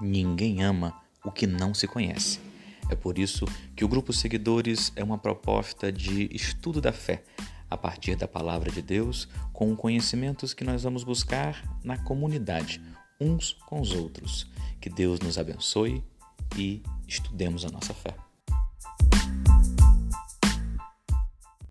Ninguém ama o que não se conhece. É por isso que o grupo Seguidores é uma proposta de estudo da fé, a partir da palavra de Deus, com conhecimentos que nós vamos buscar na comunidade, uns com os outros. Que Deus nos abençoe e estudemos a nossa fé.